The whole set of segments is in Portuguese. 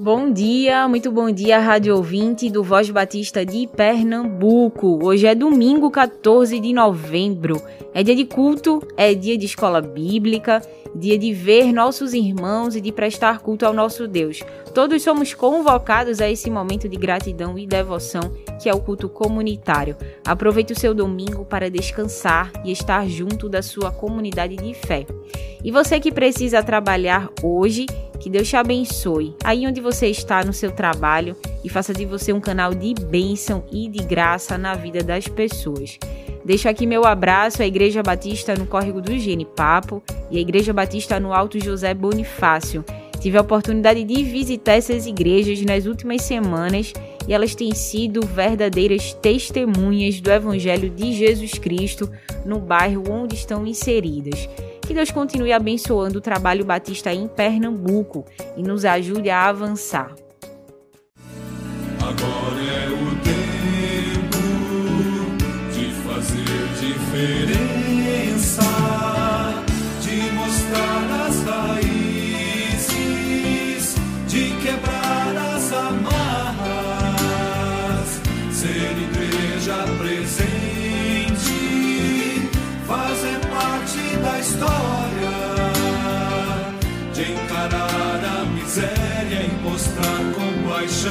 bom dia! Muito bom dia, rádio ouvinte do Voz Batista de Pernambuco. Hoje é domingo, 14 de novembro. É dia de culto, é dia de escola bíblica dia de ver nossos irmãos e de prestar culto ao nosso Deus. Todos somos convocados a esse momento de gratidão e devoção que é o culto comunitário. Aproveite o seu domingo para descansar e estar junto da sua comunidade de fé. E você que precisa trabalhar hoje, que Deus te abençoe. Aí onde você está no seu trabalho e faça de você um canal de bênção e de graça na vida das pessoas. Deixo aqui meu abraço à Igreja Batista no Córrego do Genipapo e à Igreja Batista no Alto José Bonifácio. Tive a oportunidade de visitar essas igrejas nas últimas semanas e elas têm sido verdadeiras testemunhas do Evangelho de Jesus Cristo no bairro onde estão inseridas. Que Deus continue abençoando o trabalho batista em Pernambuco e nos ajude a avançar. Agora é o diferença de história, de encarar a miséria e mostrar compaixão.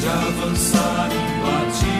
de avançar imbatíveis,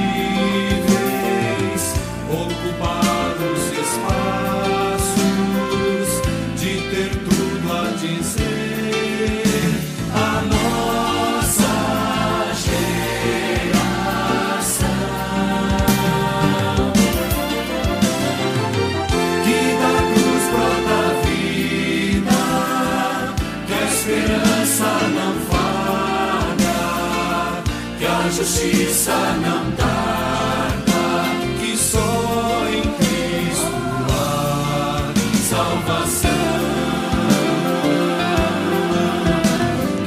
justiça não tarda, que só em Cristo há salvação,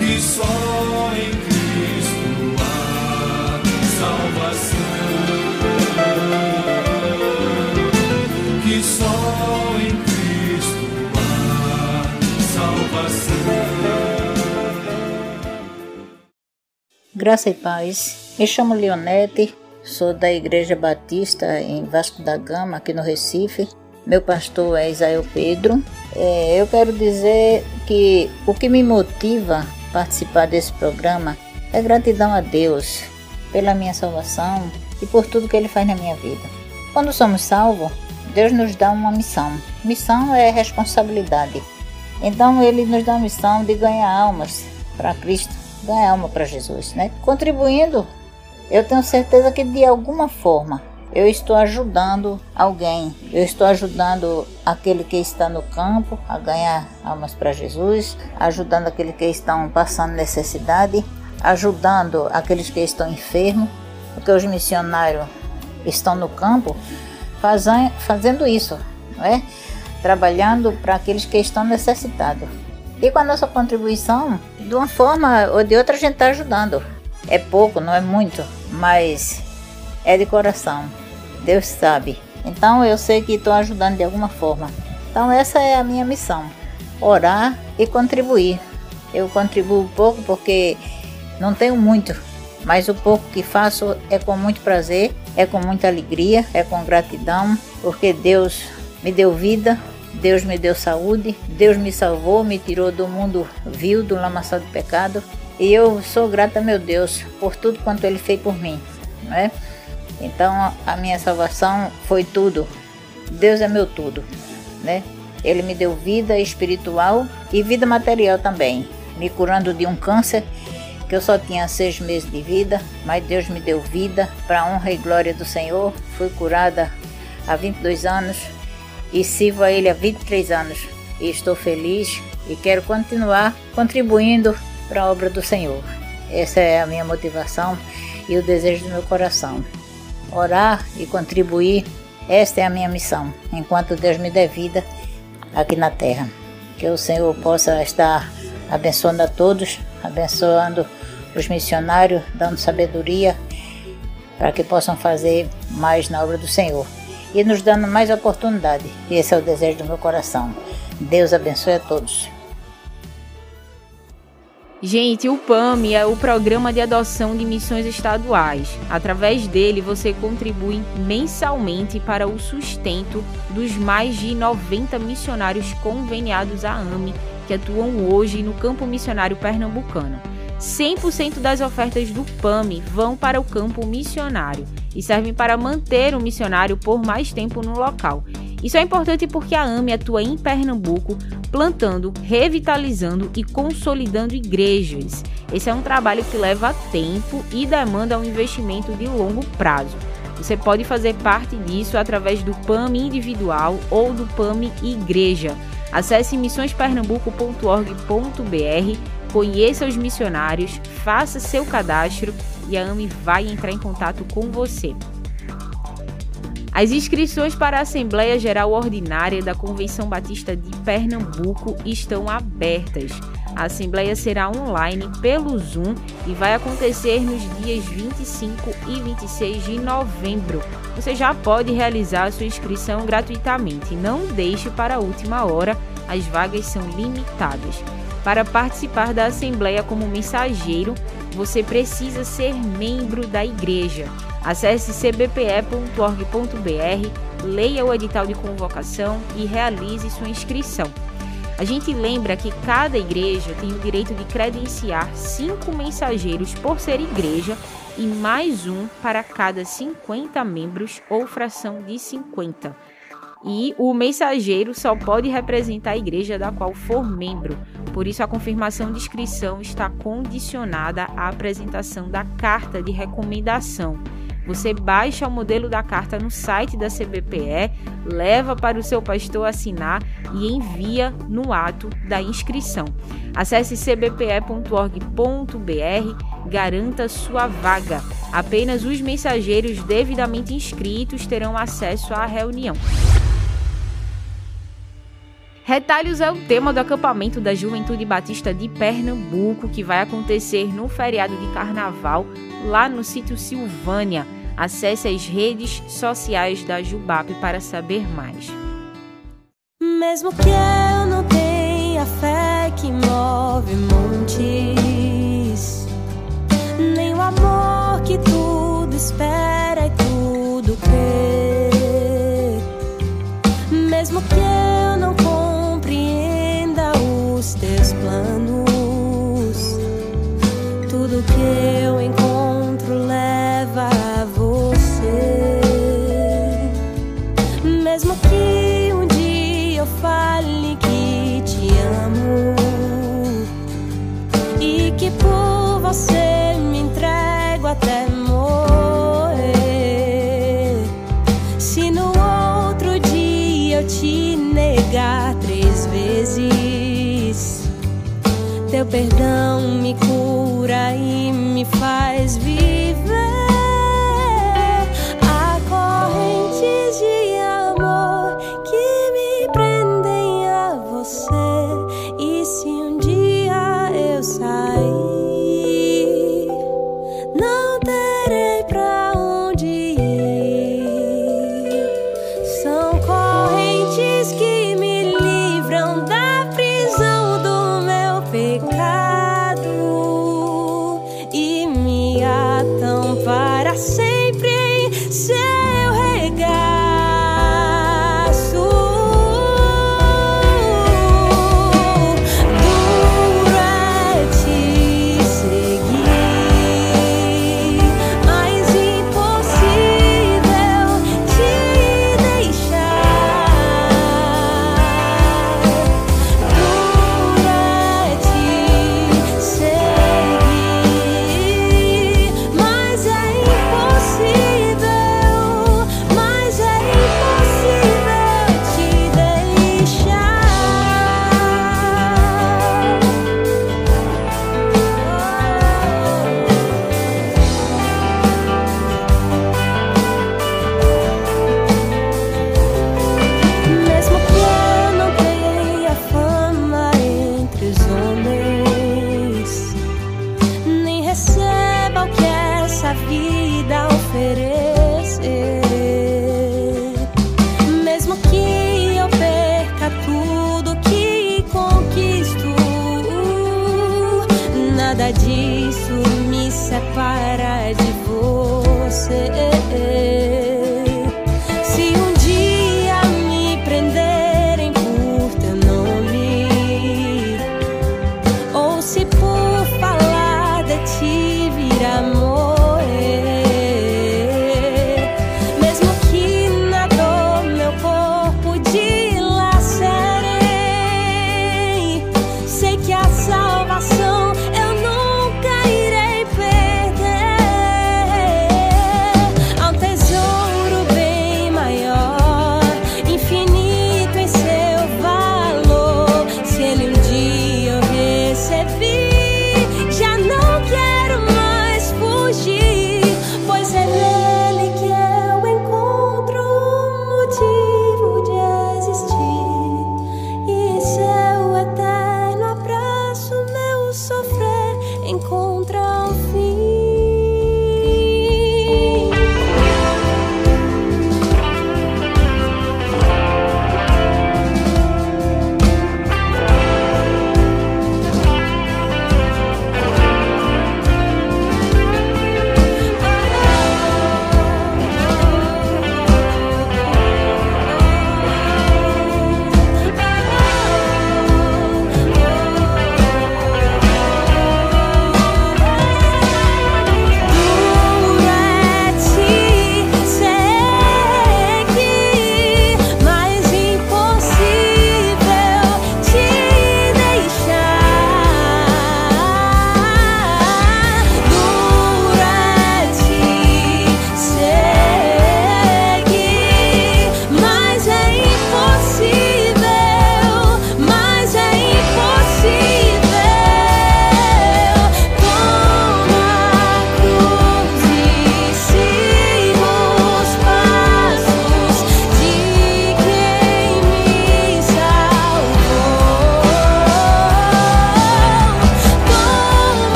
que só em Cristo há salvação, que só em Cristo há salvação. Graça e paz. Me chamo Leonete, sou da Igreja Batista em Vasco da Gama, aqui no Recife. Meu pastor é Isael Pedro. É, eu quero dizer que o que me motiva a participar desse programa é gratidão a Deus pela minha salvação e por tudo que Ele faz na minha vida. Quando somos salvos, Deus nos dá uma missão. Missão é responsabilidade. Então Ele nos dá a missão de ganhar almas para Cristo ganhar alma para Jesus, né? Contribuindo, eu tenho certeza que de alguma forma eu estou ajudando alguém, eu estou ajudando aquele que está no campo a ganhar almas para Jesus, ajudando aquele que estão passando necessidade, ajudando aqueles que estão enfermos, porque os missionários estão no campo fazendo isso, não é? Trabalhando para aqueles que estão necessitados. E com a nossa contribuição, de uma forma ou de outra, a gente está ajudando. É pouco, não é muito, mas é de coração. Deus sabe. Então eu sei que estou ajudando de alguma forma. Então essa é a minha missão: orar e contribuir. Eu contribuo pouco porque não tenho muito, mas o pouco que faço é com muito prazer, é com muita alegria, é com gratidão, porque Deus me deu vida, Deus me deu saúde, Deus me salvou, me tirou do mundo vil, do lamaçal do pecado. E eu sou grata, meu Deus, por tudo quanto Ele fez por mim. Não é? Então a minha salvação foi tudo. Deus é meu tudo. Né? Ele me deu vida espiritual e vida material também, me curando de um câncer que eu só tinha seis meses de vida, mas Deus me deu vida para a honra e glória do Senhor. Fui curada há 22 anos e sirvo a Ele há 23 anos. E estou feliz e quero continuar contribuindo para a obra do Senhor. Essa é a minha motivação e o desejo do meu coração. Orar e contribuir Esta é a minha missão, enquanto Deus me der vida aqui na terra. Que o Senhor possa estar abençoando a todos, abençoando os missionários, dando sabedoria para que possam fazer mais na obra do Senhor e nos dando mais oportunidade. Esse é o desejo do meu coração. Deus abençoe a todos. Gente, o PAMI é o Programa de Adoção de Missões Estaduais. Através dele, você contribui mensalmente para o sustento dos mais de 90 missionários conveniados à AME que atuam hoje no campo missionário pernambucano. 100% das ofertas do PAMI vão para o campo missionário e servem para manter o missionário por mais tempo no local. Isso é importante porque a AME atua em Pernambuco, plantando, revitalizando e consolidando igrejas. Esse é um trabalho que leva tempo e demanda um investimento de longo prazo. Você pode fazer parte disso através do PAMI individual ou do PAMI Igreja. Acesse missõespernambuco.org.br, conheça os missionários, faça seu cadastro e a AME vai entrar em contato com você. As inscrições para a Assembleia Geral Ordinária da Convenção Batista de Pernambuco estão abertas. A Assembleia será online pelo Zoom e vai acontecer nos dias 25 e 26 de novembro. Você já pode realizar sua inscrição gratuitamente. Não deixe para a última hora, as vagas são limitadas. Para participar da Assembleia como mensageiro, você precisa ser membro da igreja. Acesse cbpe.org.br, leia o edital de convocação e realize sua inscrição. A gente lembra que cada igreja tem o direito de credenciar cinco mensageiros por ser igreja e mais um para cada 50 membros ou fração de 50. E o mensageiro só pode representar a igreja da qual for membro. Por isso, a confirmação de inscrição está condicionada à apresentação da carta de recomendação você baixa o modelo da carta no site da CBPE, leva para o seu pastor assinar e envia no ato da inscrição. Acesse cbpe.org.br, garanta sua vaga. Apenas os mensageiros devidamente inscritos terão acesso à reunião. Retalhos é o tema do acampamento da Juventude Batista de Pernambuco, que vai acontecer no feriado de carnaval lá no sítio Silvânia. Acesse as redes sociais da Jubap para saber mais. Mesmo que eu não tenha fé que move montes, nem o amor que tudo espera e tudo crê, teu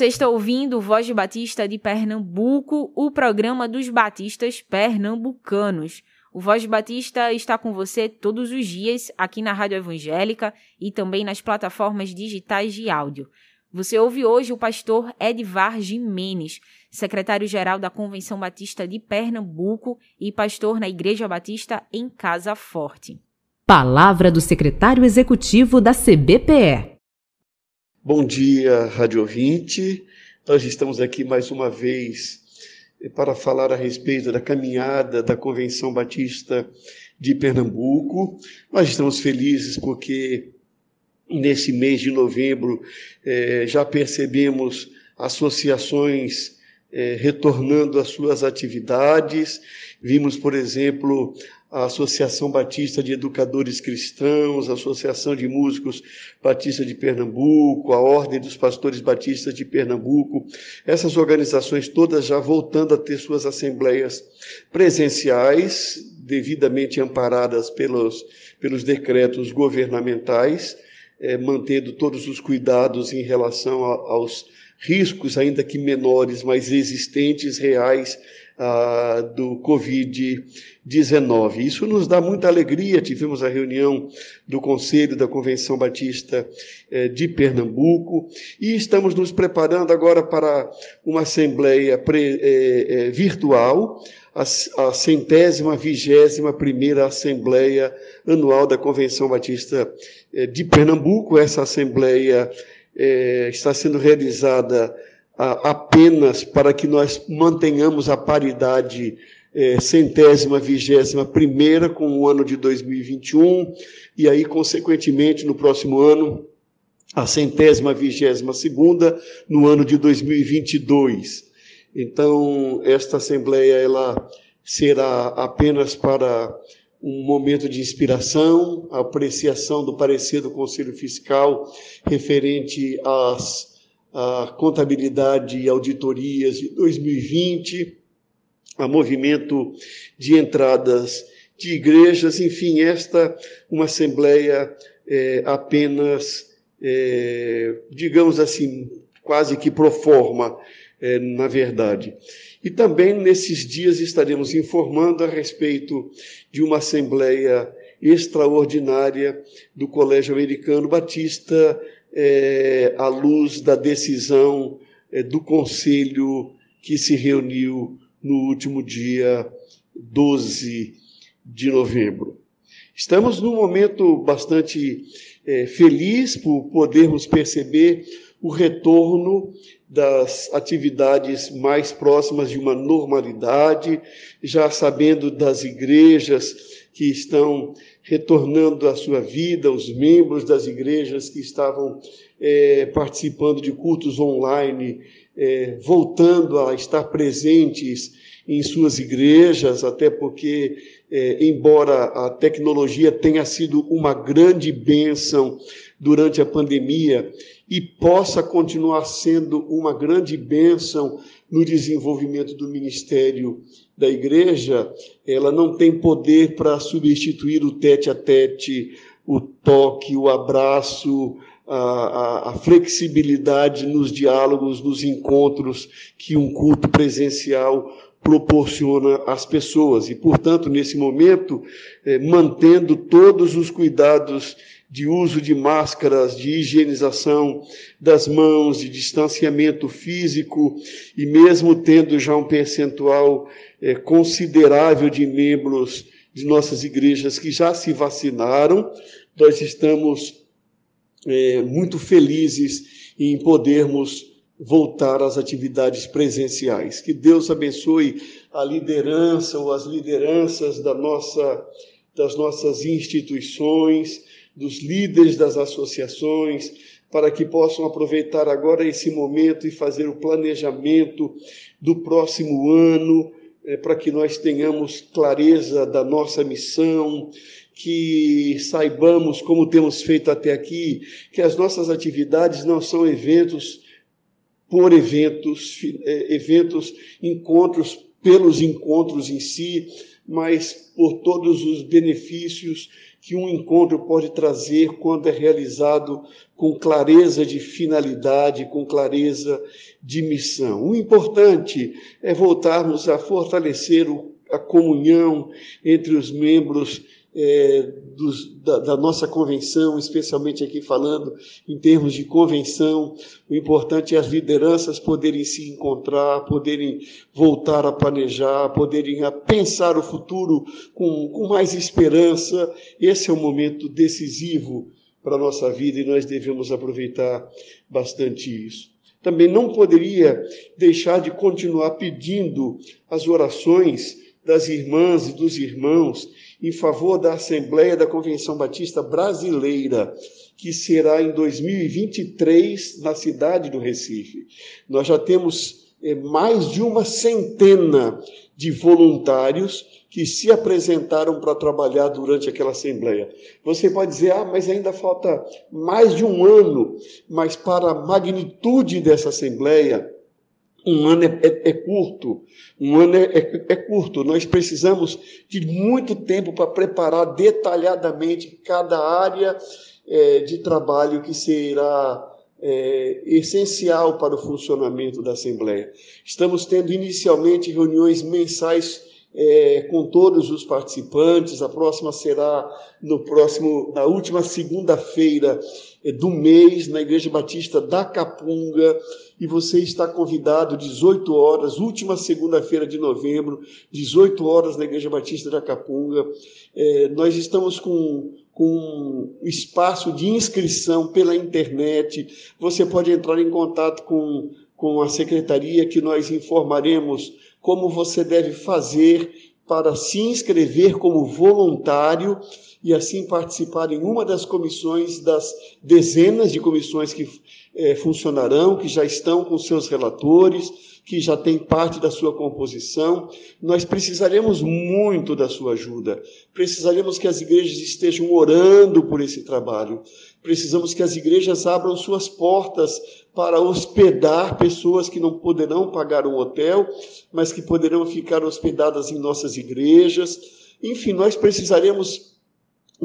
Você está ouvindo Voz de Batista de Pernambuco, o programa dos batistas pernambucanos. O Voz de Batista está com você todos os dias aqui na Rádio Evangélica e também nas plataformas digitais de áudio. Você ouve hoje o pastor Edvar Jimenez, secretário-geral da Convenção Batista de Pernambuco e pastor na Igreja Batista em Casa Forte. Palavra do secretário executivo da CBPE. Bom dia, rádio ouvinte. Nós estamos aqui mais uma vez para falar a respeito da caminhada da Convenção Batista de Pernambuco. Nós estamos felizes porque nesse mês de novembro eh, já percebemos associações eh, retornando às suas atividades. Vimos, por exemplo, a Associação Batista de Educadores Cristãos, a Associação de Músicos Batista de Pernambuco, a Ordem dos Pastores Batistas de Pernambuco, essas organizações todas já voltando a ter suas assembleias presenciais, devidamente amparadas pelos, pelos decretos governamentais, eh, mantendo todos os cuidados em relação a, aos riscos, ainda que menores, mas existentes, reais, ah, do Covid-19. Isso nos dá muita alegria. Tivemos a reunião do Conselho da Convenção Batista eh, de Pernambuco e estamos nos preparando agora para uma assembleia eh, eh, virtual, a, centésima, vigésima primeira Assembleia Anual da Convenção Batista de Pernambuco. Essa assembleia está sendo realizada apenas para que nós mantenhamos a paridade é, centésima, vigésima primeira com o ano de 2021 e aí, consequentemente, no próximo ano, a centésima, vigésima segunda no ano de 2022. Então, esta Assembleia ela será apenas para um momento de inspiração, apreciação do parecer do Conselho Fiscal referente às a contabilidade e auditorias de 2020, a movimento de entradas de igrejas, enfim, esta uma assembleia é, apenas, é, digamos assim, quase que pro forma, é, na verdade. E também nesses dias estaremos informando a respeito de uma assembleia extraordinária do Colégio Americano Batista, é, à luz da decisão é, do Conselho que se reuniu no último dia 12 de novembro. Estamos num momento bastante é, feliz por podermos perceber o retorno das atividades mais próximas de uma normalidade, já sabendo das igrejas que estão retornando à sua vida, os membros das igrejas que estavam é, participando de cultos online, é, voltando a estar presentes em suas igrejas, até porque, é, embora a tecnologia tenha sido uma grande bênção durante a pandemia e possa continuar sendo uma grande bênção no desenvolvimento do ministério da igreja, ela não tem poder para substituir o tete a tete, o toque, o abraço, a, a, a, flexibilidade nos diálogos, nos encontros que um culto presencial proporciona às pessoas. E, portanto, nesse momento, eh, mantendo todos os cuidados de uso de máscaras, de higienização das mãos, de distanciamento físico, e mesmo tendo já um percentual é, considerável de membros de nossas igrejas que já se vacinaram, nós estamos é, muito felizes em podermos voltar às atividades presenciais. Que Deus abençoe a liderança ou as lideranças da nossa, das nossas instituições, dos líderes das associações, para que possam aproveitar agora esse momento e fazer o planejamento do próximo ano, é, para que nós tenhamos clareza da nossa missão, que saibamos, como temos feito até aqui, que as nossas atividades não são eventos por eventos, é, eventos, encontros pelos encontros em si, mas por todos os benefícios que um encontro pode trazer quando é realizado com clareza de finalidade, com clareza de missão. O importante é voltarmos a fortalecer a comunhão entre os membros é, dos, da, da, nossa convenção, especialmente aqui falando em termos de convenção, o importante é as lideranças poderem se encontrar, poderem voltar a planejar, poderem a pensar o futuro com, com mais esperança. Esse é um momento decisivo para a nossa vida e nós devemos aproveitar bastante isso. Também não poderia deixar de continuar pedindo as orações das irmãs e dos irmãos em favor da Assembleia da Convenção Batista Brasileira, que será em 2023 na cidade do Recife. Nós já temos é, mais de uma centena de voluntários que se apresentaram para trabalhar durante aquela Assembleia. Você pode dizer, ah, mas ainda falta mais de um ano, mas para a magnitude dessa Assembleia, um ano é, é, é, curto, um ano é, é, é, curto. Nós precisamos de muito tempo para preparar detalhadamente cada área é, de trabalho que será é, essencial para o funcionamento da Assembleia. Estamos tendo inicialmente reuniões mensais é, com todos os participantes. A próxima será no próximo, na última segunda-feira é, do mês, na Igreja Batista da Capunga. E você está convidado 18 horas, última segunda-feira de novembro, 18 horas na Igreja Batista da Capunga. É, nós estamos com com espaço de inscrição pela internet. Você pode entrar em contato com, com a secretaria que nós informaremos como você deve fazer para se inscrever como voluntário e assim participar em uma das comissões, das dezenas de comissões que é, funcionarão, que já estão com seus relatores, que já tem parte da sua composição. Nós precisaremos muito da sua ajuda. Precisaremos que as igrejas estejam orando por esse trabalho. Precisamos que as igrejas abram suas portas para hospedar pessoas que não poderão pagar um hotel, mas que poderão ficar hospedadas em nossas igrejas. Enfim, nós precisaremos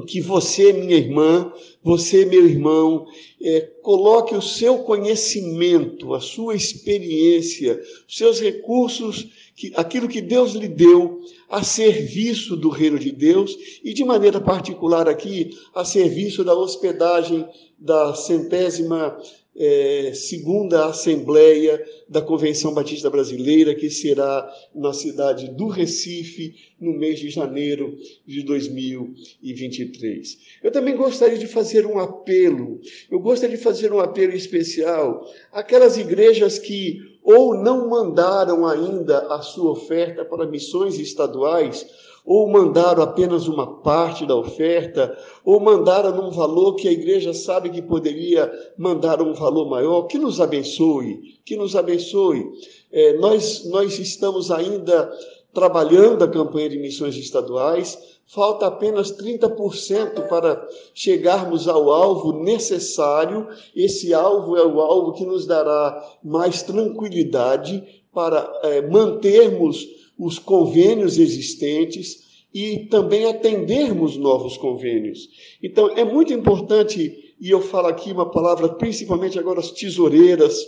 que você, minha irmã, você, meu irmão, é, coloque o seu conhecimento, a sua experiência, os seus recursos, que, aquilo que Deus lhe deu a serviço do reino de Deus e, de maneira particular aqui, a serviço da hospedagem da centésima é, segunda Assembleia da Convenção Batista Brasileira, que será na cidade do Recife, no mês de janeiro de 2023. Eu também gostaria de fazer um apelo, eu gostaria de fazer um apelo especial àquelas igrejas que ou não mandaram ainda a sua oferta para missões estaduais, ou mandaram apenas uma parte da oferta, ou mandaram num valor que a igreja sabe que poderia mandar um valor maior, que nos abençoe, que nos abençoe. É, nós, nós estamos ainda trabalhando a campanha de missões estaduais, falta apenas 30% para chegarmos ao alvo necessário. Esse alvo é o alvo que nos dará mais tranquilidade para é, mantermos os convênios existentes e também atendermos novos convênios. Então, é muito importante, e eu falo aqui uma palavra principalmente agora às tesoureiras,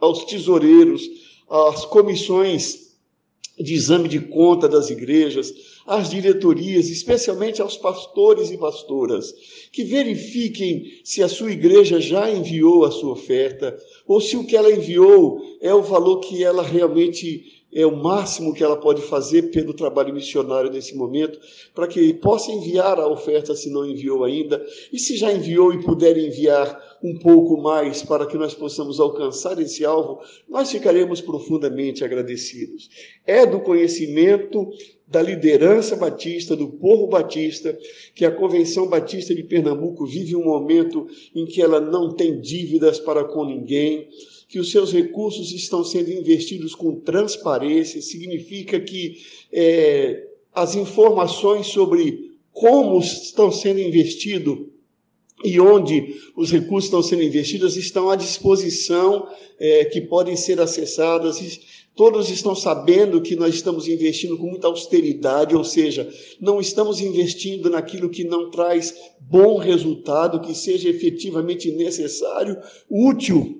aos tesoureiros, às comissões de exame de conta das igrejas, às diretorias, especialmente aos pastores e pastoras, que verifiquem se a sua igreja já enviou a sua oferta, ou se o que ela enviou é o valor que ela realmente é o máximo que ela pode fazer pelo trabalho missionário nesse momento, para que possa enviar a oferta se não enviou ainda, e se já enviou e puder enviar um pouco mais para que nós possamos alcançar esse alvo, nós ficaremos profundamente agradecidos. É do conhecimento da liderança batista, do povo batista, que a Convenção Batista de Pernambuco vive um momento em que ela não tem dívidas para com ninguém, que os seus recursos estão sendo investidos com transparência, significa que é, as informações sobre como estão sendo investidos e onde os recursos estão sendo investidos estão à disposição, é, que podem ser acessadas. Todos estão sabendo que nós estamos investindo com muita austeridade, ou seja, não estamos investindo naquilo que não traz bom resultado, que seja efetivamente necessário, útil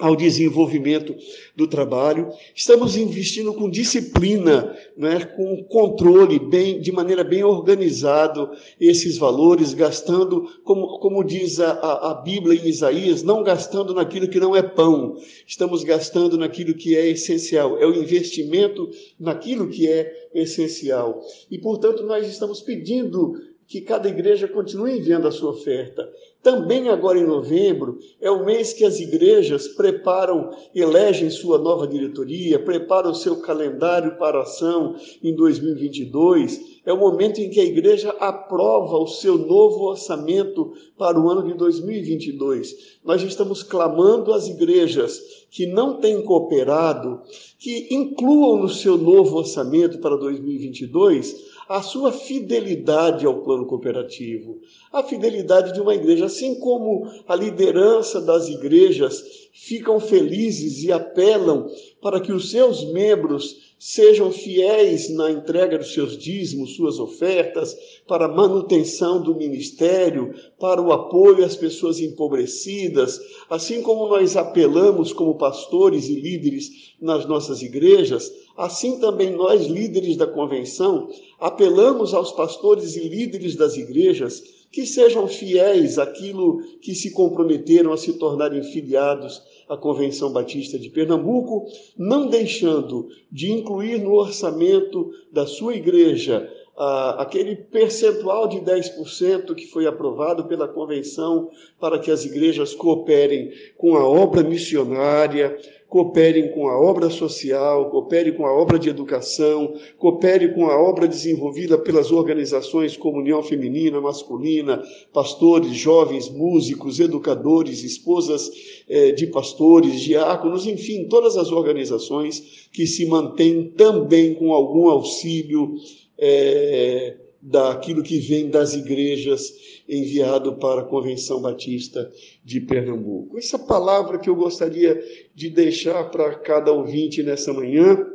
ao desenvolvimento do trabalho. Estamos investindo com disciplina, né, com controle, bem, de maneira bem organizado esses valores, gastando, como, como diz a, a Bíblia em Isaías, não gastando naquilo que não é pão, estamos gastando naquilo que é essencial, é o investimento naquilo que é essencial. E, portanto, nós estamos pedindo que cada igreja continue enviando a sua oferta. Também agora em novembro é o mês que as igrejas preparam, elegem sua nova diretoria, preparam o seu calendário para ação em 2022. É o momento em que a igreja aprova o seu novo orçamento para o ano de 2022. Nós estamos clamando às igrejas que não têm cooperado que incluam no seu novo orçamento para 2022 a sua fidelidade ao plano cooperativo, a fidelidade de uma igreja, assim como a liderança das igrejas ficam felizes e apelam para que os seus membros sejam fiéis na entrega dos seus dízimos, suas ofertas, para a manutenção do ministério, para o apoio às pessoas empobrecidas, assim como nós apelamos como pastores e líderes nas nossas igrejas, assim também nós, líderes da convenção, apelamos aos pastores e líderes das igrejas que sejam fiéis àquilo que se comprometeram a se tornarem filiados à Convenção Batista de Pernambuco, não deixando de incluir no orçamento da sua igreja ah, aquele percentual de 10% que foi aprovado pela convenção para que as igrejas cooperem com a obra missionária, cooperem com a obra social, cooperem com a obra de educação, cooperem com a obra desenvolvida pelas organizações Comunhão Feminina, Masculina, pastores, jovens, músicos, educadores, esposas eh, de pastores, diáconos, enfim, todas as organizações que se mantêm também com algum auxílio. Eh, daquilo que vem das igrejas enviado para a Convenção Batista de Pernambuco. Essa palavra que eu gostaria de deixar para cada ouvinte nessa manhã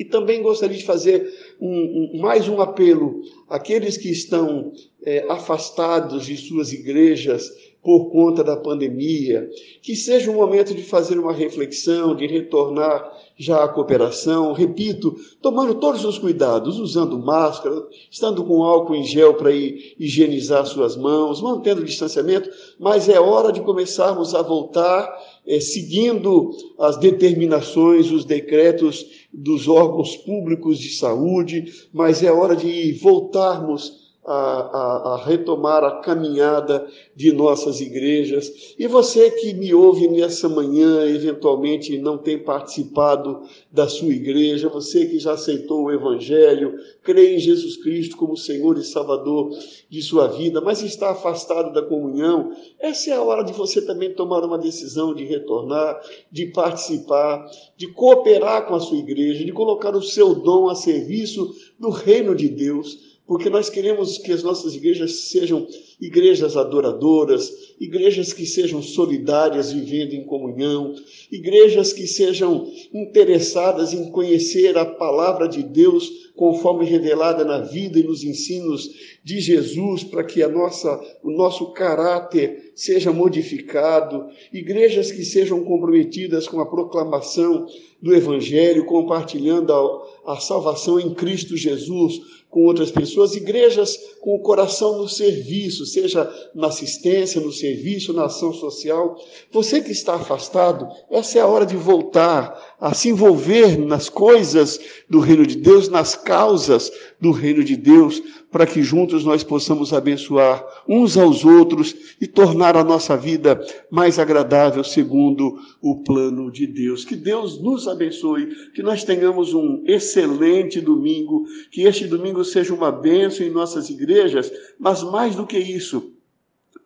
E também gostaria de fazer um, um, mais um apelo àqueles que estão é, afastados de suas igrejas por conta da pandemia, que seja um momento de fazer uma reflexão, de retornar já à cooperação, repito, tomando todos os cuidados, usando máscara, estando com álcool em gel para higienizar suas mãos, mantendo o distanciamento, mas é hora de começarmos a voltar é, seguindo as determinações, os decretos dos órgãos públicos de saúde, mas é hora de voltarmos a, a, a, retomar a caminhada de nossas igrejas. E você que me ouve nessa manhã, eventualmente não tem participado da sua igreja, você que já aceitou o Evangelho, crê em Jesus Cristo como Senhor e Salvador de sua vida, mas está afastado da comunhão, essa é a hora de você também tomar uma decisão de retornar, de participar, de cooperar com a sua igreja, de colocar o seu dom a serviço do reino de Deus porque nós queremos que as nossas igrejas sejam igrejas adoradoras, igrejas que sejam solidárias, vivendo em comunhão, igrejas que sejam interessadas em conhecer a palavra de Deus conforme revelada na vida e nos ensinos de Jesus, para que a nossa, o nosso caráter seja modificado, igrejas que sejam comprometidas com a proclamação do Evangelho, compartilhando a, a salvação em Cristo Jesus com outras pessoas, igrejas com o coração no serviço, seja na assistência, no serviço, na ação social. Você que está afastado, essa é a hora de voltar a se envolver nas coisas do reino de Deus, nas causas do reino de Deus, para que juntos nós possamos abençoar uns aos outros e tornar a nossa vida mais agradável segundo o plano de Deus. Que Deus nos abençoe, que nós tenhamos um excelente domingo, que este domingo seja uma bênção em nossas igrejas, mas mais do que isso,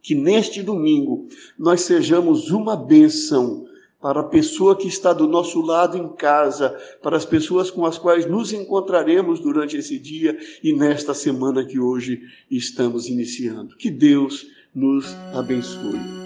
que neste domingo nós sejamos uma bênção para a pessoa que está do nosso lado em casa, para as pessoas com as quais nos encontraremos durante esse dia e nesta semana que hoje estamos iniciando. Que Deus nos abençoe.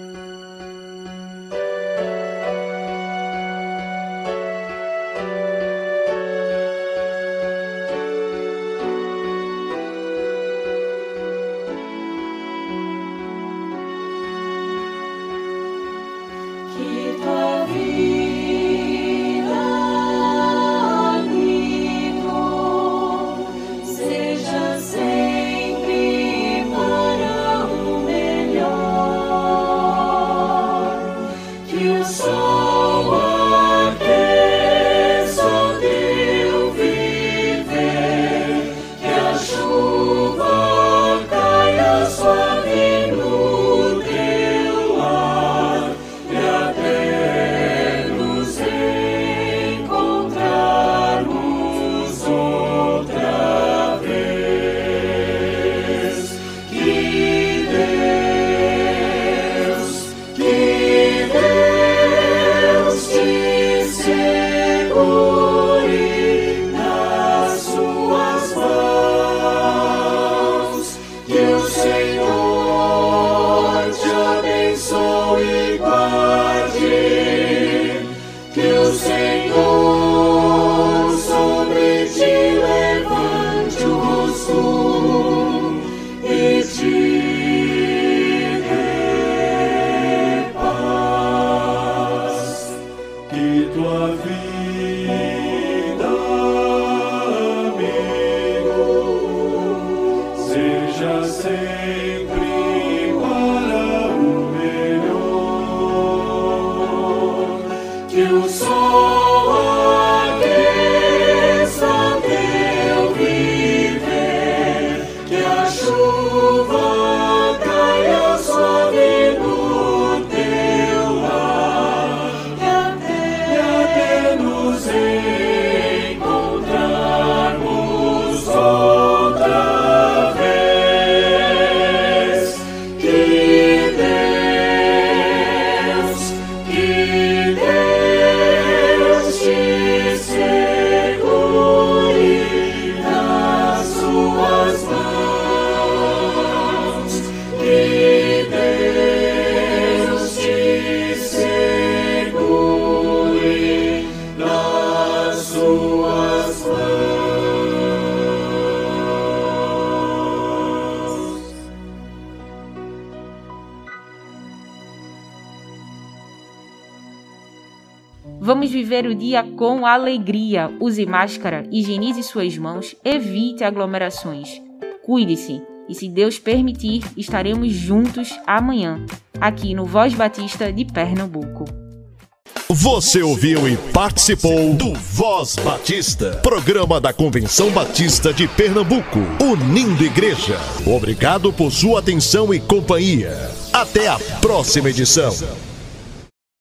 Vamos viver o dia com alegria. Use máscara, higienize suas mãos, evite aglomerações. Cuide-se e, se Deus permitir, estaremos juntos amanhã, aqui no Voz Batista de Pernambuco. Você ouviu e participou do Voz Batista, programa da Convenção Batista de Pernambuco, unindo igreja. Obrigado por sua atenção e companhia. Até a próxima edição.